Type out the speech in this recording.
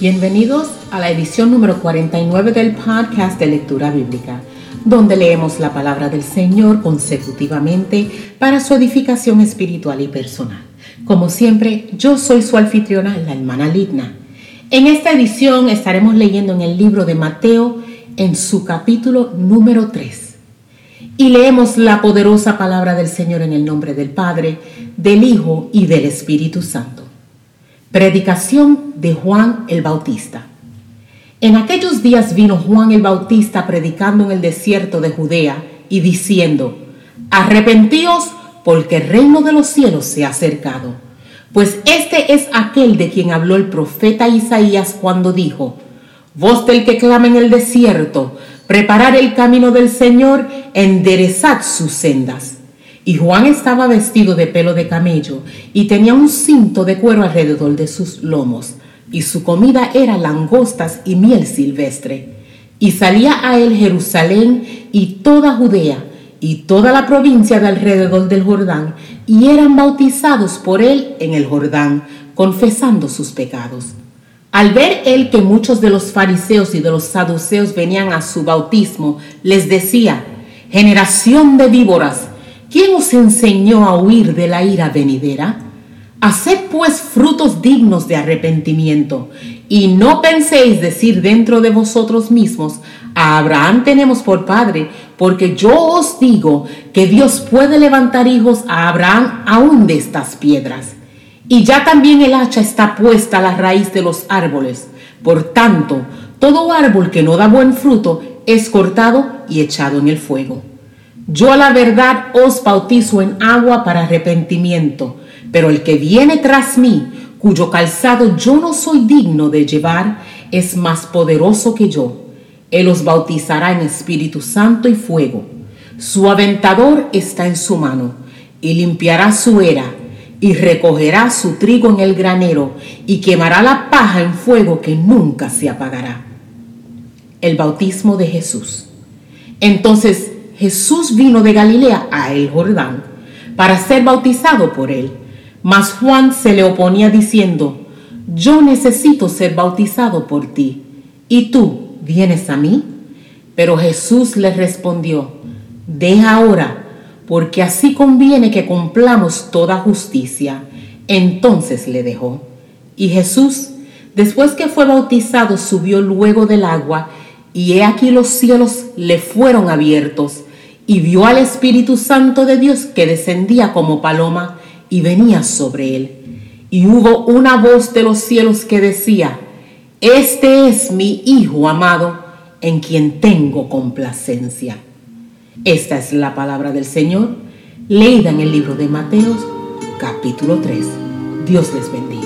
Bienvenidos a la edición número 49 del podcast de lectura bíblica, donde leemos la palabra del Señor consecutivamente para su edificación espiritual y personal. Como siempre, yo soy su anfitriona, la hermana Ligna. En esta edición estaremos leyendo en el libro de Mateo en su capítulo número 3. Y leemos la poderosa palabra del Señor en el nombre del Padre, del Hijo y del Espíritu Santo. Predicación de Juan el Bautista. En aquellos días vino Juan el Bautista predicando en el desierto de Judea y diciendo, Arrepentíos porque el reino de los cielos se ha acercado. Pues este es aquel de quien habló el profeta Isaías cuando dijo, Voz del que clama en el desierto, preparar el camino del Señor, enderezad sus sendas. Y Juan estaba vestido de pelo de camello y tenía un cinto de cuero alrededor de sus lomos, y su comida era langostas y miel silvestre. Y salía a él Jerusalén y toda Judea y toda la provincia de alrededor del Jordán, y eran bautizados por él en el Jordán, confesando sus pecados. Al ver él que muchos de los fariseos y de los saduceos venían a su bautismo, les decía, generación de víboras, ¿Quién os enseñó a huir de la ira venidera? Haced pues frutos dignos de arrepentimiento, y no penséis decir dentro de vosotros mismos, a Abraham tenemos por padre, porque yo os digo que Dios puede levantar hijos a Abraham aún de estas piedras. Y ya también el hacha está puesta a la raíz de los árboles. Por tanto, todo árbol que no da buen fruto es cortado y echado en el fuego. Yo la verdad os bautizo en agua para arrepentimiento, pero el que viene tras mí, cuyo calzado yo no soy digno de llevar, es más poderoso que yo. Él os bautizará en Espíritu Santo y fuego. Su aventador está en su mano, y limpiará su era, y recogerá su trigo en el granero, y quemará la paja en fuego que nunca se apagará. El bautismo de Jesús. Entonces Jesús vino de Galilea a el Jordán para ser bautizado por él. Mas Juan se le oponía diciendo, yo necesito ser bautizado por ti, ¿y tú vienes a mí? Pero Jesús le respondió, deja ahora, porque así conviene que cumplamos toda justicia. Entonces le dejó. Y Jesús, después que fue bautizado, subió luego del agua, y he aquí los cielos le fueron abiertos, y vio al Espíritu Santo de Dios que descendía como paloma y venía sobre él. Y hubo una voz de los cielos que decía, Este es mi Hijo amado, en quien tengo complacencia. Esta es la palabra del Señor, leída en el libro de Mateos, capítulo 3. Dios les bendiga.